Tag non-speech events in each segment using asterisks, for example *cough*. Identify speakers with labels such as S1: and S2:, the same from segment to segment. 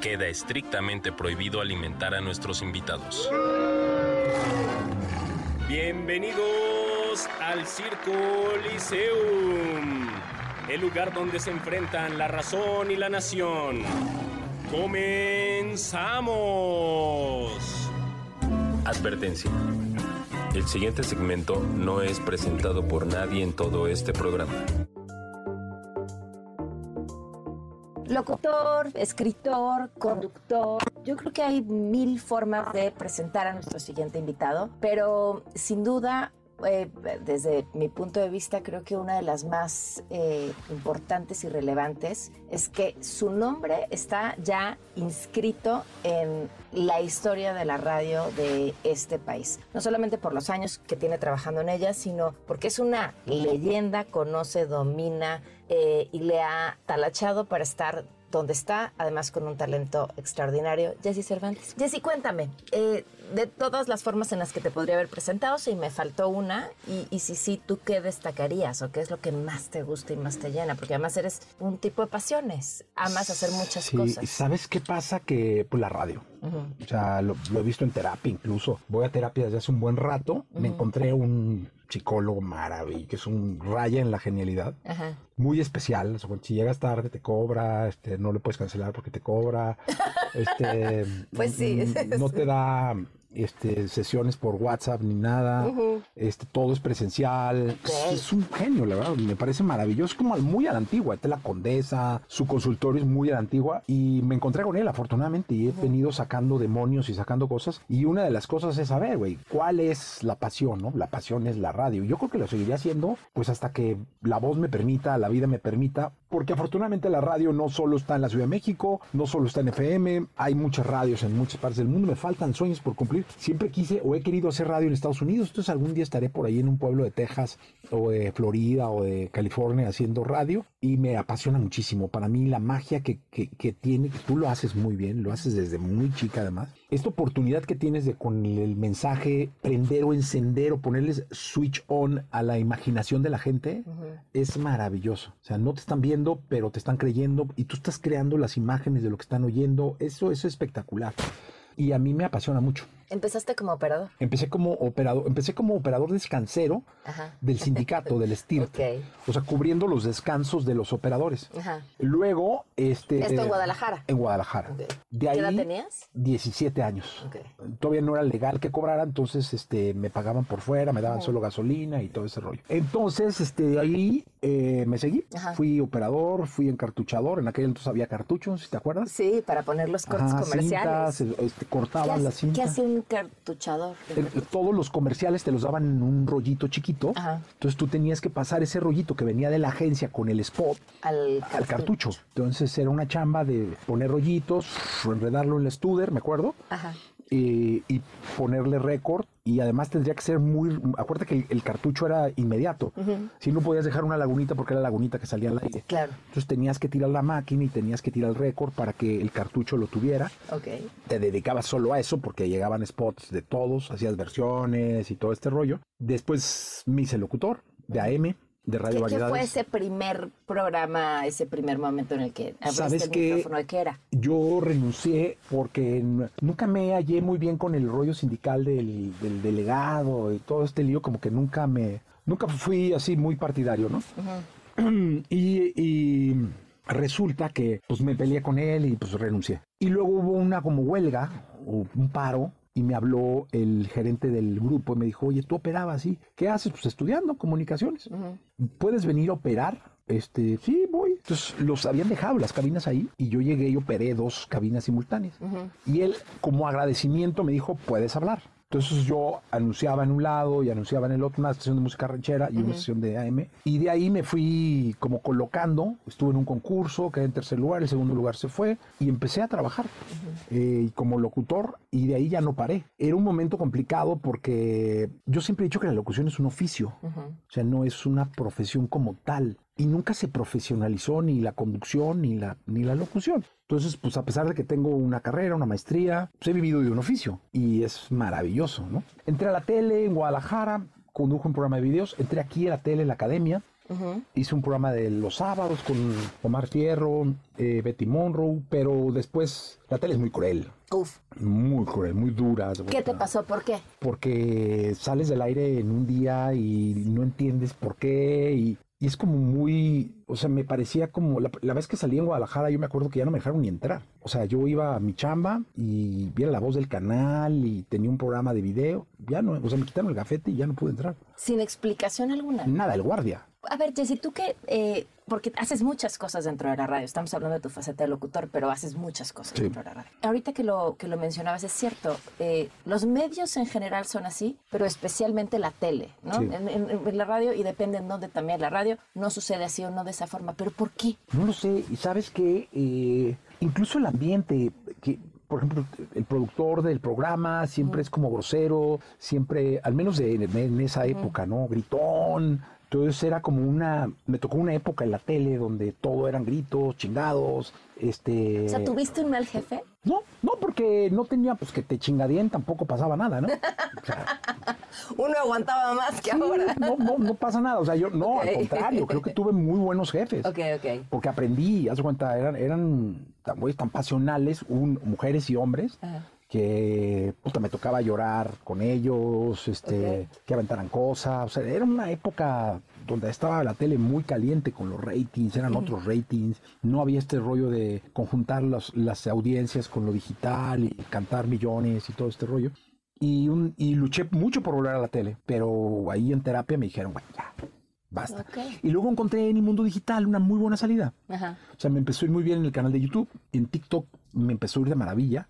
S1: queda estrictamente prohibido alimentar a nuestros invitados.
S2: Bienvenidos al Circo Liceum, el lugar donde se enfrentan la razón y la nación. ¡Comenzamos!
S1: Advertencia. El siguiente segmento no es presentado por nadie en todo este programa.
S3: Locutor, escritor, conductor. Yo creo que hay mil formas de presentar a nuestro siguiente invitado, pero sin duda, eh, desde mi punto de vista, creo que una de las más eh, importantes y relevantes es que su nombre está ya inscrito en la historia de la radio de este país. No solamente por los años que tiene trabajando en ella, sino porque es una leyenda, conoce, domina eh, y le ha talachado para estar donde está, además con un talento extraordinario, Jessy Cervantes. Jessy, cuéntame, eh, de todas las formas en las que te podría haber presentado, si me faltó una, y, y si sí, ¿tú qué destacarías o qué es lo que más te gusta y más te llena? Porque además eres un tipo de pasiones, amas hacer muchas
S4: Sí,
S3: cosas.
S4: ¿sabes qué pasa? Que pues la radio. O sea, lo, lo he visto en terapia incluso. Voy a terapia desde hace un buen rato. Me encontré un psicólogo maravilloso, que es un raya en la genialidad.
S3: Ajá.
S4: Muy especial. O sea, si llegas tarde te cobra, este, no le puedes cancelar porque te cobra. *laughs* Este,
S3: Pues sí.
S4: mm, No te da este, sesiones por WhatsApp ni nada. Este, todo es presencial. Es un genio, la verdad. Me parece maravilloso. Es como muy a la antigua. Esta es la condesa. Su consultorio es muy a la antigua. Y me encontré con él, afortunadamente. Y he venido sacando demonios y sacando cosas. Y una de las cosas es saber, güey, cuál es la pasión, ¿no? La pasión es la radio. Yo creo que lo seguiré haciendo, pues hasta que la voz me permita, la vida me permita. Porque afortunadamente la radio no solo está en la Ciudad de México, no solo está en FM. Hay muchas radios en muchas partes del mundo. Me faltan sueños por cumplir. Siempre quise o he querido hacer radio en Estados Unidos. Entonces algún día estaré por ahí en un pueblo de Texas o de Florida o de California haciendo radio y me apasiona muchísimo. Para mí la magia que, que, que tiene, que tú lo haces muy bien, lo haces desde muy chica además. Esta oportunidad que tienes de con el mensaje prender o encender o ponerles switch on a la imaginación de la gente es maravilloso. O sea, no te están viendo, pero te están creyendo y tú estás creando las imágenes de lo que están oyendo. Eso, eso es espectacular. Y a mí me apasiona mucho.
S3: Empezaste como operador.
S4: Empecé como operador, empecé como operador descansero
S3: Ajá.
S4: del sindicato, del STIRT. *laughs* O sea, cubriendo los descansos de los operadores.
S3: Ajá.
S4: Luego, este.
S3: Esto en
S4: eh,
S3: Guadalajara.
S4: En Guadalajara. De ahí,
S3: ¿Qué edad tenías?
S4: 17 años. Todavía no era legal que cobrara, entonces este, me pagaban por fuera, me daban solo gasolina y todo ese rollo. Entonces, este, de ahí eh, me seguí.
S3: Ajá.
S4: Fui operador, fui encartuchador. En aquel entonces había cartuchos, ¿te acuerdas?
S3: Sí, para poner los cortes comerciales.
S4: cintas, este,
S3: ¿Qué,
S4: cortaban
S3: hace-
S4: la
S3: qué un cartuchador?
S4: El- todos los comerciales te los daban en un rollito chiquito.
S3: Ajá.
S4: Entonces tú tenías que pasar ese rollito que venía de la agencia con el spot
S3: Al,
S4: al cartucho. Entonces era una chamba de poner rollitos, enredarlo en el studer, me acuerdo,
S3: Ajá.
S4: Eh, y ponerle récord. Y además tendría que ser muy. Acuérdate que el, el cartucho era inmediato. Si no podías dejar una lagunita porque era la lagunita que salía al aire.
S3: Claro.
S4: Entonces tenías que tirar la máquina y tenías que tirar el récord para que el cartucho lo tuviera
S3: Ok.
S4: te dedicabas solo a eso porque llegaban spots de todos, hacías versiones y todo este rollo. Después me hice locutor de AM, de Radio
S3: ¿Qué, fue ese primer programa, ese primer momento en el que abriste
S4: ¿Sabes
S3: el
S4: qué?
S3: micrófono? ¿De qué era?
S4: Yo renuncié porque nunca me hallé muy bien con el rollo sindical del, del delegado y todo este lío, como que nunca me, nunca fui así muy partidario, ¿no? y, y resulta que pues me peleé con él y pues renuncié. Y luego hubo una como huelga o un paro y me habló el gerente del grupo y me dijo, oye, tú operabas así, ¿qué haces? Pues estudiando comunicaciones. ¿Puedes venir a operar? Este, sí, voy. Entonces los habían dejado las cabinas ahí y yo llegué y operé dos cabinas simultáneas. Y él, como agradecimiento, me dijo, puedes hablar. Entonces yo anunciaba en un lado y anunciaba en el otro una estación de música ranchera y una estación de AM. Y de ahí me fui como colocando. Estuve en un concurso, quedé en tercer lugar, el segundo lugar se fue y empecé a trabajar eh, como locutor y de ahí ya no paré. Era un momento complicado porque yo siempre he dicho que la locución es un oficio, o sea, no es una profesión como tal. Y nunca se profesionalizó ni la conducción ni la, ni la locución. Entonces, pues a pesar de que tengo una carrera, una maestría, pues he vivido de un oficio y es maravilloso, ¿no? Entré a la tele en Guadalajara, condujo un programa de videos, entré aquí a la tele en la academia, hice un programa de los sábados con Omar Fierro, eh, Betty Monroe, pero después la tele es muy cruel,
S3: Uf.
S4: muy cruel, muy dura.
S3: ¿Qué te pasó? ¿Por qué?
S4: Porque sales del aire en un día y no entiendes por qué y, y es como muy, o sea, me parecía como, la, la vez que salí en Guadalajara yo me acuerdo que ya no me dejaron ni entrar. O sea, yo iba a mi chamba y vi la voz del canal y tenía un programa de video, ya no, o sea, me quitaron el gafete y ya no pude entrar.
S3: Sin explicación alguna.
S4: Nada, el guardia.
S3: A ver, Jessy, tú que, eh, porque haces muchas cosas dentro de la radio, estamos hablando de tu faceta de locutor, pero haces muchas cosas
S4: Sí.
S3: dentro de la radio. Ahorita que lo, que lo mencionabas, es cierto, eh, los medios en general son así, pero especialmente la tele, ¿no?
S4: Sí.
S3: En, en- en la radio, y depende en dónde también la radio, no sucede así o no de esa forma, pero ¿por qué?
S4: No lo sé, y sabes que incluso el ambiente, que por ejemplo, el productor del programa siempre es como grosero, siempre, al menos de- en esa época, ¿no? Gritón. Entonces era como una, me tocó una época en la tele donde todo eran gritos, chingados, este...
S3: O sea, ¿tuviste un mal jefe?
S4: No, no, porque no tenía, pues que te chingadien, tampoco pasaba nada, ¿no? O sea, *laughs*
S3: Uno aguantaba más que
S4: sí,
S3: ahora.
S4: no, no, no pasa nada, o sea, yo, no, al contrario, creo que tuve muy buenos jefes
S3: Ok, ok.
S4: porque aprendí, haz de cuenta, eran, eran tan, güeyes tan pasionales, un- mujeres y hombres,
S3: Ajá.
S4: Que puta, me tocaba llorar con ellos, este, que aventaran cosas, o sea, era una época donde estaba la tele muy caliente con los ratings, eran otros ratings, no había este rollo de conjuntar los- las audiencias con lo digital y cantar millones y todo este rollo. Y, un- y luché mucho por volver a la tele, pero ahí en terapia me dijeron, bueno, ya, basta.
S3: Ok.
S4: Y luego encontré en el mundo digital una muy buena salida.
S3: Ajá.
S4: O sea, me empezó a ir muy bien en el canal de YouTube. En TikTok me empezó a ir de maravilla.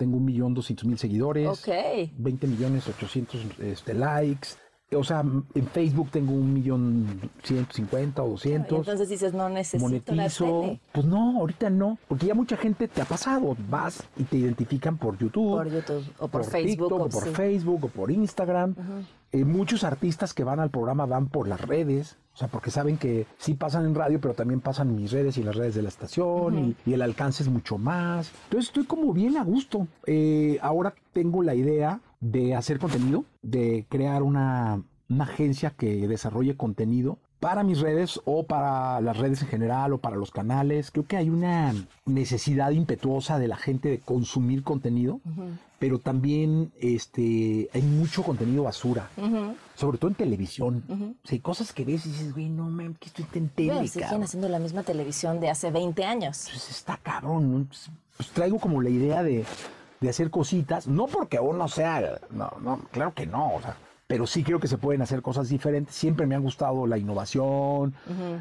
S4: Tengo un millón doscientos mil seguidores.
S3: Ok.
S4: 20 millones 800 este, likes. O sea, en Facebook tengo un millón 150 o
S3: Y
S4: 200.
S3: entonces dices, no necesito
S4: monetizo.
S3: la tele.
S4: Pues no, ahorita no. Porque ya mucha gente te ha pasado. Vas y te identifican por YouTube.
S3: Por YouTube o por, Facebook.
S4: TikTok,
S3: o
S4: por
S3: sí.
S4: Facebook o por Instagram. Eh, muchos artistas que van al programa van por las redes, o sea, porque saben que sí pasan en radio, pero también pasan en mis redes y en las redes de la estación y, y el alcance es mucho más. Entonces estoy como bien a gusto. Eh, ahora tengo la idea de hacer contenido, de crear una, una agencia que desarrolle contenido para mis redes o para las redes en general o para los canales. Creo que hay una necesidad impetuosa de la gente de consumir contenido, pero también este, hay mucho contenido basura, sobre todo en televisión. O sea, hay cosas que ves y dices, güey, no mames, que estoy en tele,
S3: Bueno, siguen
S4: cabrón".
S3: haciendo la misma televisión de hace 20 años.
S4: Pues está cabrón. ¿no? Pues, pues traigo como la idea de, de hacer cositas, no porque uno sea, no, no, claro que no, o sea, pero sí creo que se pueden hacer cosas diferentes. Siempre me ha gustado la innovación,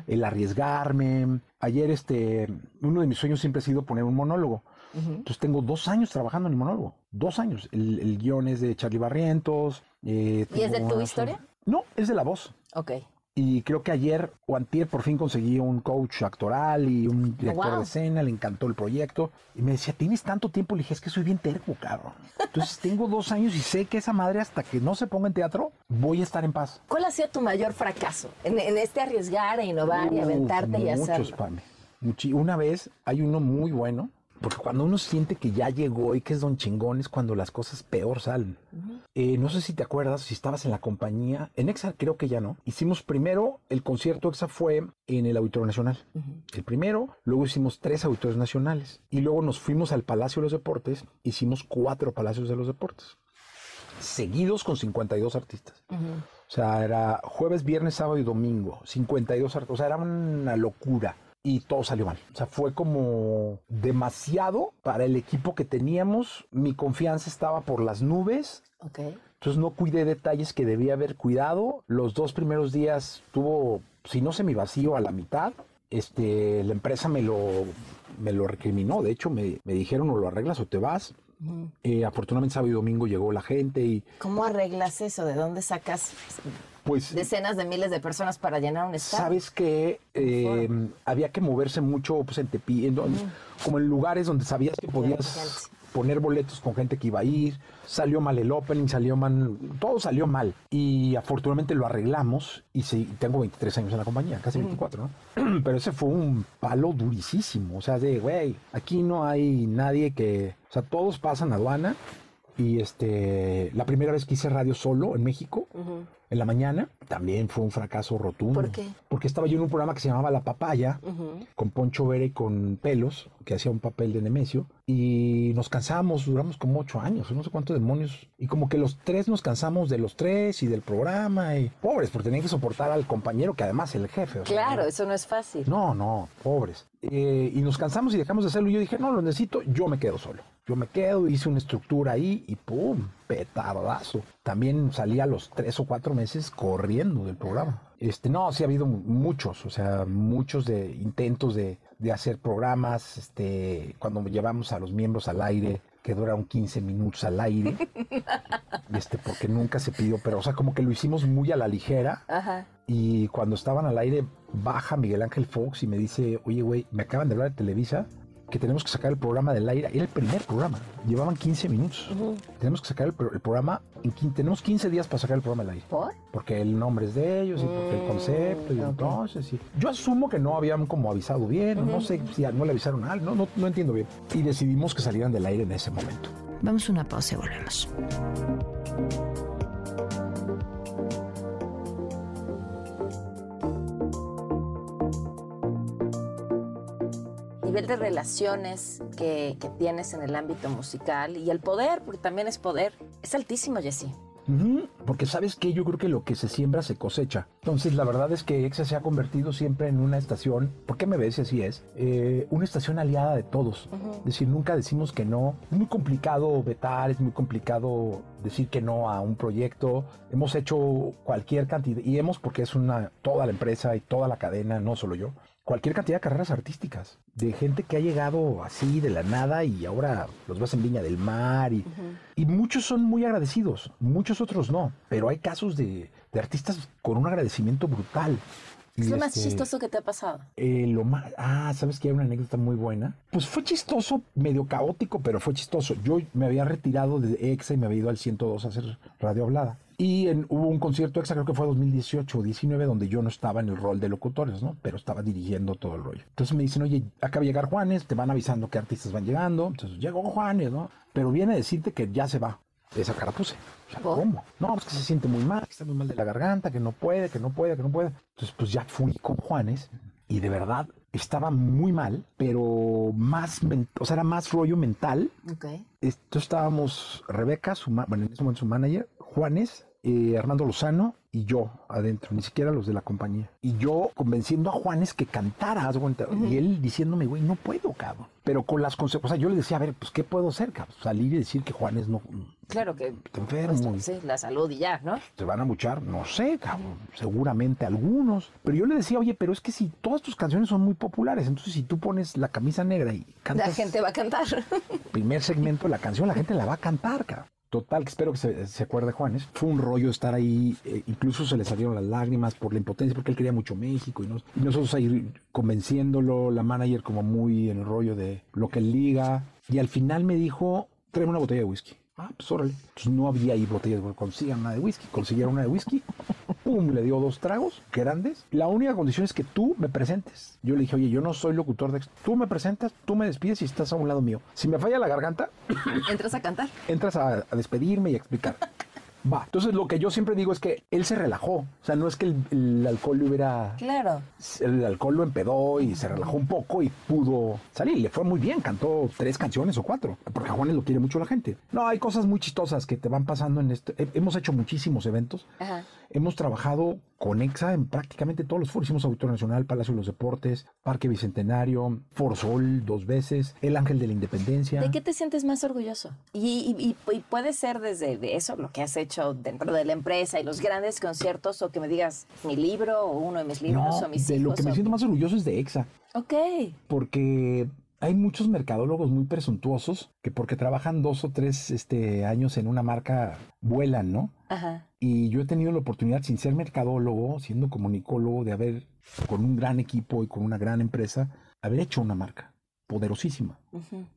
S4: el arriesgarme. Ayer, este, uno de mis sueños siempre ha sido poner un monólogo. Entonces tengo dos años trabajando en el monólogo, dos años. El, el guion es de Charlie Barrientos. eh,
S3: ¿Y es de tu historia?
S4: No, es de la voz.
S3: Ok.
S4: Y creo que ayer o antier por fin conseguí un coach actoral y un director
S3: wow.
S4: de escena, le encantó el proyecto. Y me decía, ¿tienes tanto tiempo? Le dije, es que soy bien terco, cabrón. Entonces *laughs* tengo dos años y sé que esa madre hasta que no se ponga en teatro, voy a estar en paz.
S3: ¿Cuál ha sido tu mayor fracaso en, en este arriesgar e innovar y aventarte y
S4: muchos,
S3: hacerlo?
S4: Pame. Muchi- Una vez hay uno muy bueno, porque cuando uno siente que ya llegó y que es don chingón es cuando las cosas peor salen. Eh, no sé si te acuerdas, si estabas en la compañía, en EXA creo que ya no. Hicimos primero, el concierto EXA fue en el Auditorio Nacional. El primero, luego hicimos tres auditorios nacionales y luego nos fuimos al Palacio de los Deportes, hicimos cuatro Palacios de los Deportes, seguidos con 52 artistas. O sea, era jueves, viernes, sábado y domingo. 52 artistas. O sea, era una locura. Y todo salió mal. O sea, fue como demasiado para el equipo que teníamos. Mi confianza estaba por las nubes.
S3: Ok.
S4: Entonces no cuidé detalles que debía haber cuidado. Los dos primeros días tuvo, si no se me vacío a la mitad. Este, la empresa me lo, me lo recriminó. De hecho, me, me dijeron o lo arreglas o te vas. Eh, afortunadamente sábado y domingo llegó la gente y
S3: ¿Cómo arreglas eso? ¿De dónde sacas
S4: pues
S3: decenas de miles de personas para llenar un estadio?
S4: sabes que eh, había que moverse mucho pues, en Tepi, en don- como en lugares donde sabías que podías poner boletos con gente que iba a ir. Salió mal el opening, salió mal, todo salió mal. Y afortunadamente lo arreglamos y sí, tengo 23 años en la compañía, casi 24, ¿no? *clears throat* Pero ese fue un palo durísimo. O sea, de, güey, aquí no hay nadie que... O sea, todos pasan aduana. Y este, la primera vez que hice radio solo en México, en la mañana, también fue un fracaso rotundo.
S3: ¿Por qué?
S4: Porque estaba yo en un programa que se llamaba La Papaya, con Poncho Vera y con Pelos, que hacía un papel de Nemesio, y nos cansamos, duramos como ocho años, no sé cuántos demonios, y como que los tres nos cansamos de los tres y del programa, y pobres, porque tenían que soportar al compañero, que además es el jefe. o sea,
S3: Claro, eso no es fácil.
S4: no, no, pobres. Eh, y nos cansamos y dejamos de hacerlo. Y yo dije, no, lo necesito, yo me quedo solo. Yo me quedo, hice una estructura ahí y ¡pum! Petardazo. También salí a los tres o cuatro meses corriendo del programa. Este, no, sí ha habido mu- muchos, o sea, muchos de intentos de, de hacer programas, este, cuando llevamos a los miembros al aire, que duraron 15 minutos al aire, *laughs* este, porque nunca se pidió, pero, o sea, como que lo hicimos muy a la ligera.
S3: Ajá.
S4: Y cuando estaban al aire, baja Miguel Ángel Fox y me dice, oye, güey, me acaban de hablar de Televisa que tenemos que sacar el programa del aire. Era el primer programa. Llevaban 15 minutos. Tenemos que sacar el, el programa. En, tenemos 15 días para sacar el programa del aire.
S3: ¿Por?
S4: Porque el nombre es de ellos y porque el concepto. Y
S3: ok.
S4: entonces, sí. Yo asumo que no habían como avisado bien. No sé si no le avisaron a algo. No, no, no entiendo bien. Y decidimos que salieran del aire en ese momento.
S5: Vamos a una pausa y volvemos.
S3: Nivel de relaciones que, que tienes en el ámbito musical y el poder, porque también es poder, es altísimo, Jessy.
S4: Porque sabes que yo creo que lo que se siembra se cosecha. Entonces la verdad es que EXA se ha convertido siempre en una estación, ¿por qué me ves así es? Eh, una estación aliada de todos. Es decir, nunca decimos que no. Es muy complicado vetar, es muy complicado decir que no a un proyecto. Hemos hecho cualquier cantidad, y hemos porque es una, toda la empresa y toda la cadena, no solo yo. Cualquier cantidad de carreras artísticas, de gente que ha llegado así de la nada y ahora los ves en Viña del Mar y, y muchos son muy agradecidos, muchos otros no, pero hay casos de, de artistas con un agradecimiento brutal.
S3: Es
S4: Y
S3: lo más
S4: este,
S3: chistoso que te ha pasado.
S4: eh, lo más, ah, ¿sabes que hay una anécdota muy buena? Pues fue chistoso, medio caótico, pero fue chistoso. Yo me había retirado de EXA y me había ido al 102 a hacer radio hablada. Y en- hubo un concierto EXA, creo que fue 2018 o 19, donde yo no estaba en el rol de locutores, ¿no? Pero estaba dirigiendo todo el rollo. Entonces me dicen, oye, acaba de llegar Juanes, te van avisando qué artistas van llegando. Entonces llegó Juanes, ¿no? Pero viene a decirte que ya se va. Esa cara puse. O sea,
S3: ¿Por?
S4: ¿Cómo? No, es que se siente muy mal, que está muy mal de la garganta, que no puede, que no puede, que no puede. Entonces, pues ya fui con Juanes y de verdad estaba muy mal, pero más, o sea, era más rollo mental. Esto estábamos Rebeca, su bueno, en ese momento su manager, Juanes, eh, Armando Lozano y yo adentro, ni siquiera los de la compañía. Y yo convenciendo a Juanes que cantara, de cuenta, y él diciéndome, güey, no puedo, cabrón. Pero con las consecuencias, o sea, yo le decía, a ver, pues, ¿qué puedo hacer, cabrón? Salir y decir que Juanes no,
S3: Claro que.
S4: está enfermo. y-
S3: Sí, la salud y ya, ¿no?
S4: ¿Se van a muchar? No sé, cabrón. Seguramente algunos. Pero yo le decía, oye, pero es que si todas tus canciones son muy populares, entonces si tú pones la camisa negra y cantas
S3: La gente va a cantar.
S4: primer segmento de la canción, la gente la va a cantar, cabrón. Total, que espero que se, se acuerde Juanes. Fue un rollo estar ahí, eh, incluso se le salieron las lágrimas por la impotencia, porque él quería mucho México y, nos- y nosotros ahí convenciéndolo, la manager como muy en el rollo de lo que él liga. Y al final me dijo, tráeme una botella de whisky. Ah, pues órale. Entonces no había ahí botellas, consigan una de whisky. Consiguieron una de whisky. Pum, le dio dos tragos grandes. La única condición es que tú me presentes. Yo le dije, oye, yo no soy locutor de... Tú me presentas, tú me despides y estás a un lado mío. Si me falla la garganta, *coughs*
S3: Entras a cantar.
S4: entras a, a despedirme y a explicar. *laughs* Va. Entonces lo que yo siempre digo es que él se relajó. O sea, no es que el, el alcohol le hubiera...
S3: Claro.
S4: El alcohol lo empedó y se relajó un poco y pudo salir. Le fue muy bien, cantó tres canciones o cuatro, porque a Juanes lo quiere mucho la gente. No, hay cosas muy chistosas que te van pasando en he- Hemos hecho muchísimos eventos.
S3: Ajá.
S4: Hemos trabajado con EXA en prácticamente todos los foros. Hicimos Auditorio Nacional, Palacio de los Deportes, Parque Bicentenario, Forzol dos veces, El Ángel de la Independencia.
S3: ¿De qué te sientes más orgulloso? Y, y- y- y puede ser desde de eso, lo que has hecho dentro de la empresa y los grandes conciertos, o que me digas mi libro o uno de mis libros
S4: No,
S3: o mis
S4: de
S3: hijos.
S4: lo que me siento más orgulloso es de EXA.
S3: Ok.
S4: porque hay muchos mercadólogos muy presuntuosos que porque trabajan dos o tres este, años en una marca vuelan, ¿no?
S3: Ajá.
S4: Y yo he tenido la oportunidad, sin ser mercadólogo, siendo comunicólogo, de haber, con un gran equipo y con una gran empresa, haber hecho una marca poderosísima,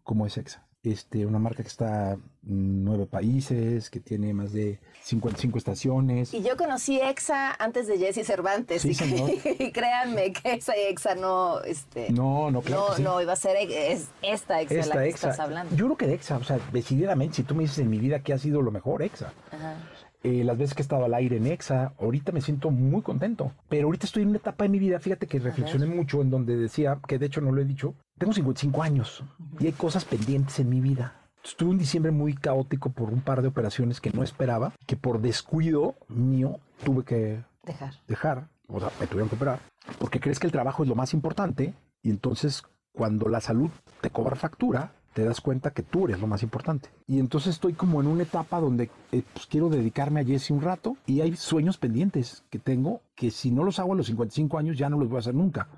S4: como es EXA. Este, una marca que está en nueve países, que tiene más de 55 estaciones.
S3: Y yo conocí EXA antes de Jesse Cervantes.
S4: Sí,
S3: y,
S4: señor. *laughs*
S3: y créanme que esa EXA no, este,
S4: No, no, claro.
S3: no,
S4: sí.
S3: no iba a ser es esta EXA de la
S4: Esta
S3: que
S4: EXA.
S3: estás hablando.
S4: Yo creo que de EXA, o sea, decididamente, si tú me dices en mi vida que ha sido lo mejor, EXA.
S3: Ajá.
S4: Eh, las veces que he estado al aire en EXA, ahorita me siento muy contento. Pero ahorita estoy en una etapa de mi vida, fíjate que reflexioné mucho en donde decía, que de hecho no lo he dicho, tengo 55 años y hay cosas pendientes en mi vida. Estuve un diciembre muy caótico por un par de operaciones que no esperaba, que por descuido mío tuve que
S3: Dejar.
S4: dejar, o sea, me tuvieron que operar, porque crees que el trabajo es lo más importante y entonces cuando la salud te cobra factura, te das cuenta que tú eres lo más importante. Y entonces estoy como en una etapa donde eh, pues quiero dedicarme a Jesse un rato y hay sueños pendientes que tengo que si no los hago a los 55 años ya no los voy a hacer nunca.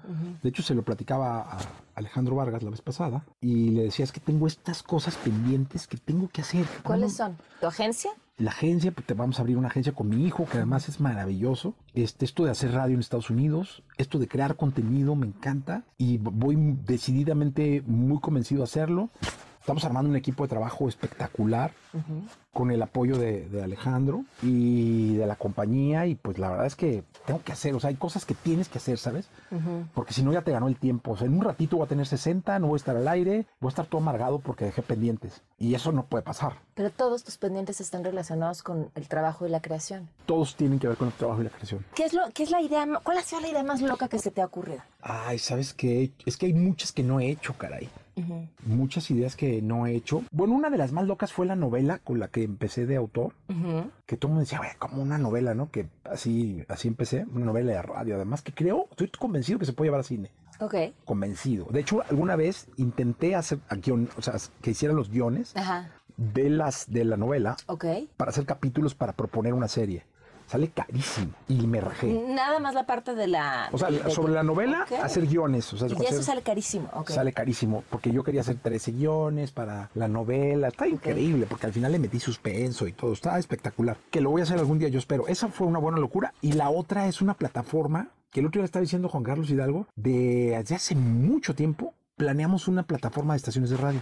S4: De hecho, se lo platicaba a Alejandro Vargas la vez pasada y le decía, es que tengo estas cosas pendientes que tengo que hacer.
S3: ¿Cuáles son? ¿Tu agencia?
S4: La agencia, pues te vamos a abrir una agencia con mi hijo, que además es maravilloso. Este, esto de hacer radio en Estados Unidos, esto de crear contenido, me encanta. Y voy decididamente muy convencido a hacerlo. Estamos armando un equipo de trabajo espectacular con el apoyo de, de Alejandro y de la compañía. Y pues la verdad es que tengo que hacer, o sea, hay cosas que tienes que hacer, ¿sabes? Porque si no ya te ganó el tiempo. O sea, en un ratito voy a tener 60, no voy a estar al aire, voy a estar todo amargado porque dejé pendientes. Y eso no puede pasar.
S3: Pero todos tus pendientes están relacionados con el trabajo y la creación.
S4: Todos tienen que ver con el trabajo y la creación.
S3: ¿Qué es, lo, qué es la idea? ¿Cuál ha sido la idea más loca que se te ha ocurrido?
S4: Ay, ¿sabes qué? Es que hay muchas que no he hecho, caray. Muchas ideas que no he hecho. Bueno, una de las más locas fue la novela con la que empecé de autor. Que todo el mundo decía, "Güey, como una novela, ¿no? Que así, así empecé. Una novela de radio, además, que creo, estoy convencido que se puede llevar a cine.
S3: Ok.
S4: Convencido. De hecho, alguna vez intenté hacer a guion, o sea, que hicieran los guiones
S3: Ajá.
S4: de las de la novela para hacer capítulos para proponer una serie. Sale carísimo y me rajé.
S3: Nada más la parte de la...
S4: O sea,
S3: de- de-
S4: sobre la novela, hacer guiones. O sea,
S3: Y eso sale carísimo. Ok.
S4: sale carísimo, porque yo quería hacer 13 guiones para la novela. Está increíble, porque al final le metí suspenso y todo. Está espectacular. Que lo voy a hacer algún día, yo espero. Esa fue una buena locura. Y la otra es una plataforma que el otro día estaba diciendo Juan Carlos Hidalgo, de desde hace mucho tiempo. Planeamos una plataforma de estaciones de radio,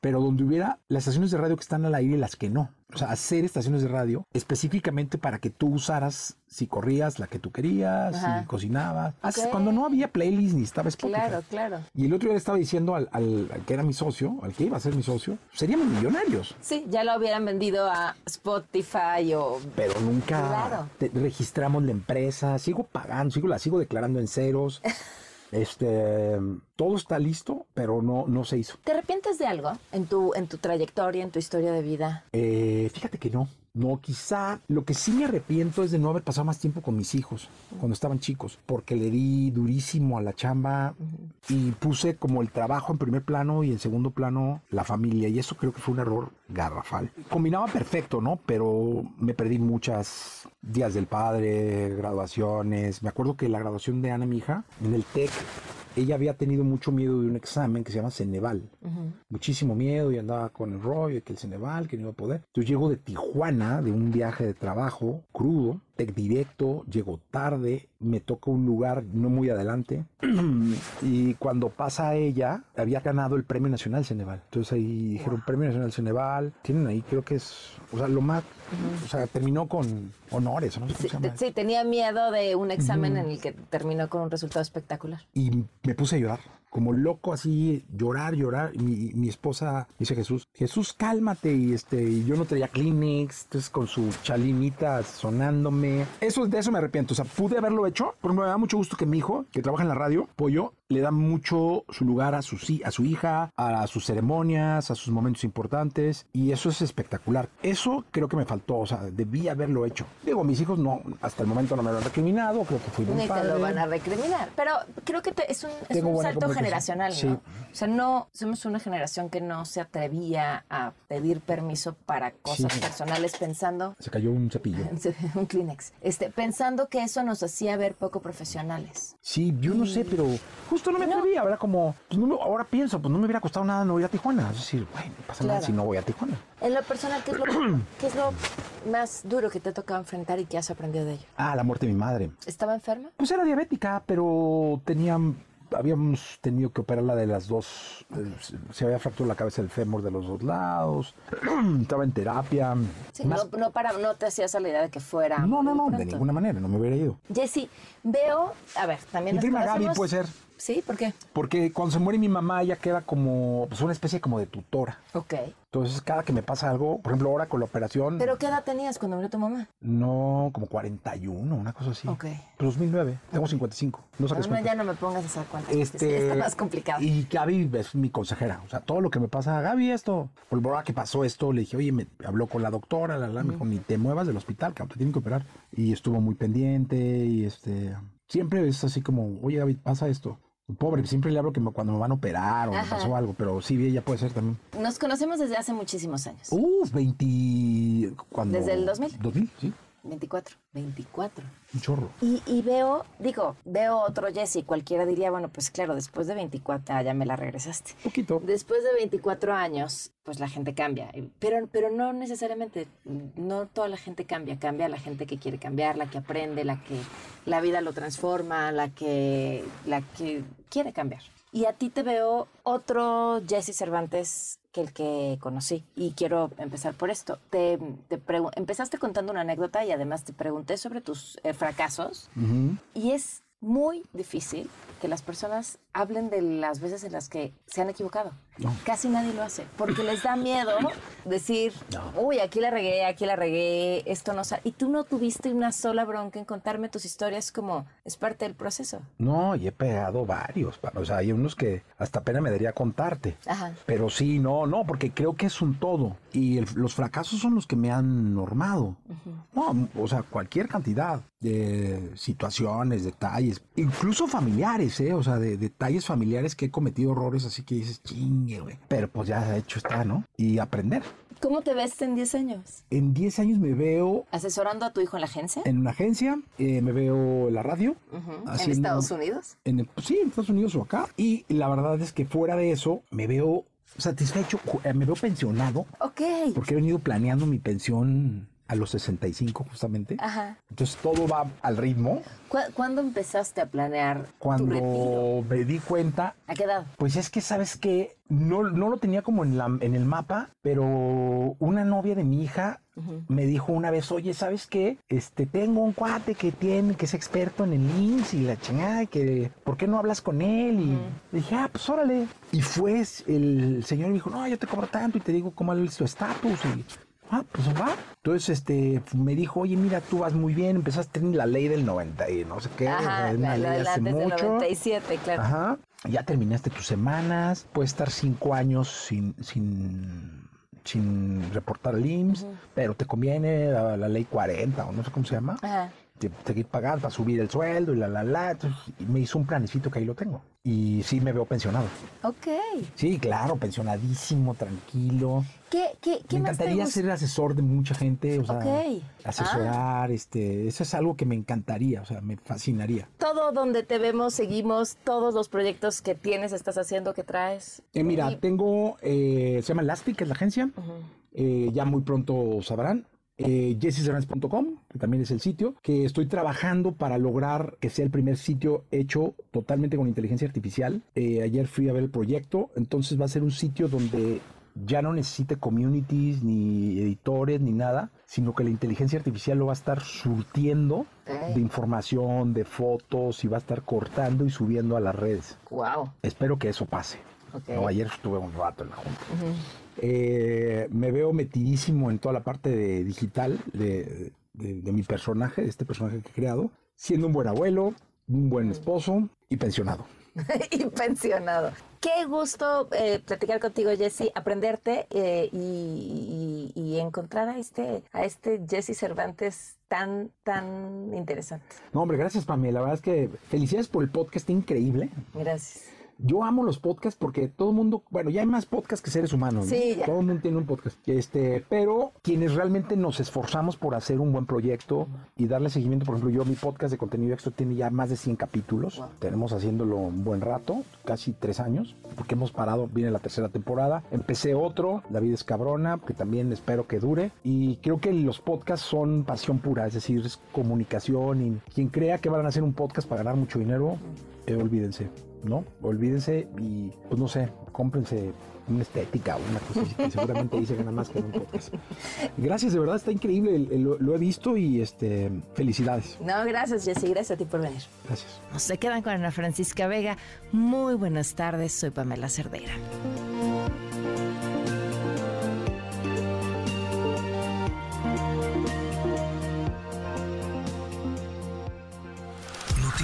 S4: pero donde hubiera las estaciones de radio que están al aire y las que no. O sea, hacer estaciones de radio específicamente para que tú usaras si corrías la que tú querías,
S3: Ajá.
S4: si cocinabas. Hace-
S3: Ok.
S4: Cuando no había playlist ni estaba Spotify.
S3: Claro, claro.
S4: Y el otro día le estaba diciendo al, al- al que era mi socio, al que iba a ser mi socio, seríamos millonarios.
S3: Sí, ya lo hubieran vendido a Spotify o...
S4: Pero nunca
S3: Claro.
S4: te- registramos la empresa, sigo pagando, sigo, la sigo declarando en ceros. *laughs* este, todo está listo, pero no, no se hizo.
S3: ¿Te arrepientes de algo en tu, en tu trayectoria, en tu historia de vida?
S4: Eh, fíjate que no. No, quizá lo que sí me arrepiento es de no haber pasado más tiempo con mis hijos cuando estaban chicos, porque le di durísimo a la chamba y puse como el trabajo en primer plano y en segundo plano la familia, y eso creo que fue un error garrafal. Combinaba perfecto, ¿no? Pero me perdí muchas días del padre, graduaciones. Me acuerdo que la graduación de Ana, mi hija, en el TEC, ella había tenido mucho miedo de un examen que se llama Ceneval. Muchísimo miedo y andaba con el rollo de que el Ceneval, que no iba a poder. Entonces llego de Tijuana, de un viaje de trabajo crudo, tec directo, llego tarde, me toca un lugar no muy adelante. *clears throat* y cuando pasa ella, había ganado el Premio Nacional Ceneval. Entonces ahí dijeron, Premio Nacional Ceneval, tienen ahí, creo que es, o sea, lo más, o sea, terminó con honores, ¿o no sé cómo
S3: Sí,
S4: se llama.
S3: sí, tenía miedo de un examen en el que terminó con un resultado espectacular.
S4: y me puse a llorar. Como loco así, llorar, llorar. Mi, mi esposa dice Jesús, Jesús, cálmate. Y este, yo no traía Kleenex, entonces con su chalinita sonándome. Eso, de eso me arrepiento. O sea, pude haberlo hecho, pero me da mucho gusto que mi hijo, que trabaja en la radio, Pollo, le da mucho su lugar a su, a su hija, a sus ceremonias, a sus momentos importantes. Y eso es espectacular. Eso creo que me faltó. O sea, debí haberlo hecho. Digo, mis hijos no, hasta el momento no me lo han recriminado. Creo que fui buen
S3: Ni te lo van a recriminar. Pero creo que te- es un, es un salto generacional, ¿no?
S4: Sí.
S3: O sea, no, somos una generación que no se atrevía a pedir permiso para cosas
S4: Sí.
S3: personales pensando
S4: Se cayó un cepillo. *laughs*
S3: un Kleenex. Este, pensando que eso nos hacía ver poco profesionales.
S4: Sí, yo no sé, pero justo justo no me atrevía, era como, pues no me- ahora pienso, pues no me hubiera costado nada no ir a Tijuana. Es decir, güey, no pasa nada si no voy a Tijuana.
S3: En lo personal, ¿qué es lo, *clears throat* qué es lo más duro que te ha tocado enfrentar y que has aprendido de ello?
S4: Ah, la muerte de mi madre.
S3: ¿Estaba enferma?
S4: Pues era diabética, pero tenía, habíamos tenido que operarla de las dos, eh, se- había fracturado la cabeza del fémur de los dos lados, *clears throat* estaba en terapia.
S3: Sí,
S4: Más-
S3: no, no, para, no te hacías la idea de que fuera.
S4: no, no, no, de ninguna manera, no me hubiera ido.
S3: Jessy, veo, a ver, también
S4: Mi prima Gaby puede ser,
S3: Sí, ¿por qué?
S4: porque cuando se muere mi mamá ella queda como pues, una especie como de tutora.
S3: Ok.
S4: Entonces, cada que me pasa algo, por ejemplo, ahora con la operación,
S3: ¿Pero qué edad tenías cuando murió tu mamá?
S4: no, como 41, una cosa así.
S3: Ok.
S4: Pero 2009, tengo 55, no saques
S3: No, no,
S4: cuenta.
S3: ya no me pongas a hacer cuentas. porque sí,
S4: Este,
S3: está más complicado.
S4: Y Gaby es mi consejera. O sea, todo lo que me pasa, Gaby, esto. Por ahora que pasó esto, le dije, oye, me habló con la doctora, la, la, me dijo, ni te muevas del hospital, que te tienen que operar. Y estuvo muy pendiente y este. Siempre es así como, oye, David, pasa esto. Pobre, siempre le hablo que me- cuando me van a operar o me pasó algo, pero sí, ella puede ser también.
S3: Nos conocemos desde hace muchísimos años.
S4: Uf, 20. cuando-
S3: ¿Desde el 2000?
S4: 2000, sí,
S3: 24. 24.
S4: un chorro.
S3: Y, y veo, digo, veo otro Jesse. Cualquiera diría, bueno, pues claro, después de 24, ah, ya me la regresaste.
S4: Poquito.
S3: Después de 24 años, pues la gente cambia. Pero, pero no necesariamente, no toda la gente cambia. Cambia la gente que quiere cambiar, la que aprende, la que la vida lo transforma, la que, la que quiere cambiar. Y a ti te veo otro Jesse Cervantes que el que conocí. Y quiero empezar por esto. Te, empezaste contando una anécdota y además te pregunté sobre tus eh, fracasos. Y es muy difícil que las personas hablen de las veces en las que se han equivocado.
S4: No.
S3: Casi nadie lo hace, porque les da miedo decir, uy, aquí la regué, aquí la regué, esto no sale. Y tú no tuviste una sola bronca en contarme tus historias como es parte del proceso.
S4: No, y he pegado varios. O sea, hay unos que hasta pena me daría contarte.
S3: Ajá.
S4: Pero sí, no, no, porque creo que es un todo. Y el- los fracasos son los que me han normado. No, o sea, cualquier cantidad de situaciones, detalles, incluso familiares, ¿eh? O sea, de detalles familiares que he cometido errores así que dices, chingue, güey. Pero pues ya hecho está, ¿no? Y aprender.
S3: ¿Cómo te ves en 10 años?
S4: En 10 años me veo
S3: ¿Asesorando a tu hijo en la agencia?
S4: en una agencia, eh, me veo en la radio.
S3: Ujú. ¿En
S4: haciendo-
S3: Estados Unidos?
S4: En el- pues sí, en Estados Unidos o acá. Y la verdad es que fuera de eso, me veo satisfecho, eh, me veo pensionado,
S3: Ok.
S4: porque he venido planeando mi pensión a los 65 justamente.
S3: Ajá.
S4: Entonces todo va al ritmo.
S3: ¿Cu- ¿Cuándo empezaste a planear tu retiro?
S4: Cuando me di cuenta,
S3: ¿A qué edad?
S4: pues es que sabes que no, no lo tenía como en, la, en el mapa, pero una novia de mi hija me dijo una vez, oye, ¿sabes qué? Este, tengo un cuate que tiene, que es experto en el INSS y la chingada, que, ¿por qué no hablas con él? Y dije, ah, pues órale. Y fue, el señor me dijo, no, yo te cobro tanto y te digo cómo es tu estatus. Y, ah, pues va. Entonces, este, me dijo, oye, mira, tú vas muy bien, empezaste a tener la ley del 90 y no sé qué.
S3: Ajá,
S4: una
S3: la,
S4: ley
S3: la, la
S4: hace
S3: del
S4: mucho.
S3: 97, claro.
S4: Ajá. Ya terminaste tus semanas, puedes estar cinco años sin, sin, sin reportar IMSS, pero te conviene la, la ley 40 o no sé cómo se llama.
S3: Ajá.
S4: Seguir pagando para subir el sueldo y la, la, la. Y me hizo un planecito que ahí lo tengo. Y sí me veo pensionado.
S3: Ok.
S4: Sí, claro, pensionadísimo, tranquilo.
S3: ¿Qué, qué, qué
S4: me
S3: más te
S4: encantaría ser asesor de mucha gente, o sea,
S3: Ok.
S4: asesorar, este, eso es algo que me encantaría, o sea, me fascinaría.
S3: Todo donde te vemos, seguimos, todos los proyectos que tienes, estás haciendo, que traes.
S4: Eh, mira,
S3: Y-
S4: tengo, eh, se llama Elastic, que es la agencia. Eh, ya muy pronto sabrán. Eh, que también es el sitio, que estoy trabajando para lograr que sea el primer sitio hecho totalmente con inteligencia artificial. Eh, ayer fui a ver el proyecto, entonces va a ser un sitio donde ya no necesite communities, ni editores, ni nada, sino que la inteligencia artificial lo va a estar surtiendo de información, de fotos, y va a estar cortando y subiendo a las redes.
S3: Wow.
S4: Espero que eso pase. No, ayer estuve un rato en la junta. Eh, me veo metidísimo en toda la parte de digital de, de- de mi personaje, de este personaje que he creado, siendo un buen abuelo, un buen esposo y pensionado. *laughs*
S3: y pensionado. Qué gusto eh, platicar contigo, Jesse, aprenderte eh, y, y- y encontrar a este, a este Jesse Cervantes tan, tan interesante.
S4: No, hombre, gracias, Pamela. La verdad es que felicidades por el podcast increíble.
S3: Gracias.
S4: Yo amo los podcasts porque todo el mundo, bueno, ya hay más podcasts que seres humanos. ¿no?
S3: Sí.
S4: Todo el mundo tiene un podcast. Este, pero quienes realmente nos esforzamos por hacer un buen proyecto y darle seguimiento, por ejemplo, yo mi podcast de contenido extra tiene ya más de 100 capítulos. Tenemos haciéndolo un buen rato, casi tres años, porque hemos parado, viene la tercera temporada. Empecé otro, La vida es cabrona, que también espero que dure. Y creo que los podcasts son pasión pura, es decir, es comunicación. Y quien crea que van a hacer un podcast para ganar mucho dinero, eh, olvídense, ¿no? Olvídense y, pues no sé, cómprense una estética o una cosa así que seguramente ahí se gana más que en un podcast. Gracias, de verdad, está increíble, el- el- lo, lo he visto y este, felicidades.
S3: No, gracias, Jessy. Gracias a ti por venir.
S4: Gracias.
S5: Se quedan con Ana Francisca Vega. Muy buenas tardes, soy Pamela Cerdeira.